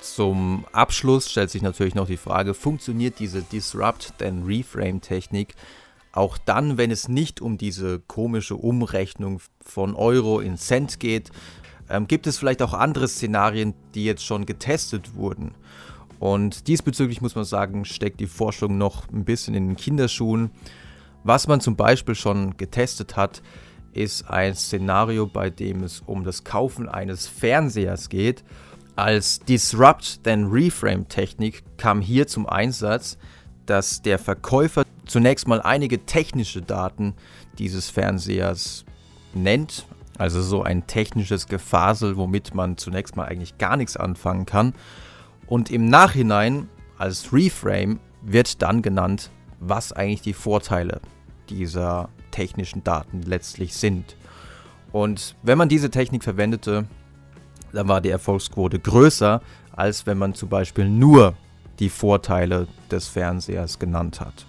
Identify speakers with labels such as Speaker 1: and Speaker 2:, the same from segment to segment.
Speaker 1: Zum Abschluss stellt sich natürlich noch die Frage, funktioniert diese Disrupt then Reframe Technik auch dann, wenn es nicht um diese komische Umrechnung von Euro in Cent geht? Ähm, gibt es vielleicht auch andere Szenarien, die jetzt schon getestet wurden? Und diesbezüglich muss man sagen, steckt die Forschung noch ein bisschen in den Kinderschuhen. Was man zum Beispiel schon getestet hat, ist ein Szenario, bei dem es um das Kaufen eines Fernsehers geht. Als Disrupt then Reframe Technik kam hier zum Einsatz, dass der Verkäufer zunächst mal einige technische Daten dieses Fernsehers nennt, also so ein technisches Gefasel, womit man zunächst mal eigentlich gar nichts anfangen kann. Und im Nachhinein als Reframe wird dann genannt, was eigentlich die Vorteile dieser technischen Daten letztlich sind. Und wenn man diese Technik verwendete, dann war die Erfolgsquote größer, als wenn man zum Beispiel nur die Vorteile des Fernsehers genannt hat.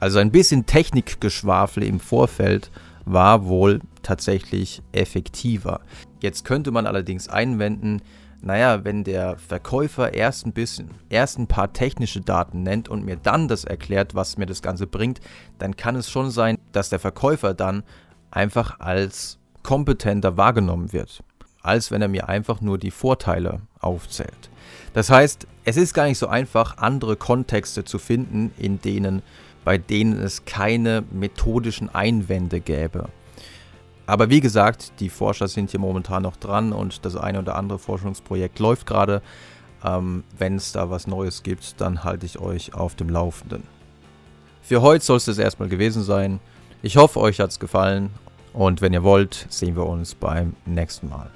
Speaker 1: Also ein bisschen Technikgeschwafel im Vorfeld war wohl tatsächlich effektiver. Jetzt könnte man allerdings einwenden, naja, wenn der Verkäufer erst ein bisschen, erst ein paar technische Daten nennt und mir dann das erklärt, was mir das Ganze bringt, dann kann es schon sein, dass der Verkäufer dann einfach als kompetenter wahrgenommen wird, als wenn er mir einfach nur die Vorteile aufzählt. Das heißt, es ist gar nicht so einfach, andere Kontexte zu finden, in denen, bei denen es keine methodischen Einwände gäbe. Aber wie gesagt, die Forscher sind hier momentan noch dran und das eine oder andere Forschungsprojekt läuft gerade. Ähm, Wenn es da was Neues gibt, dann halte ich euch auf dem Laufenden. Für heute soll es das erstmal gewesen sein. Ich hoffe, euch hat es gefallen und wenn ihr wollt, sehen wir uns beim nächsten Mal.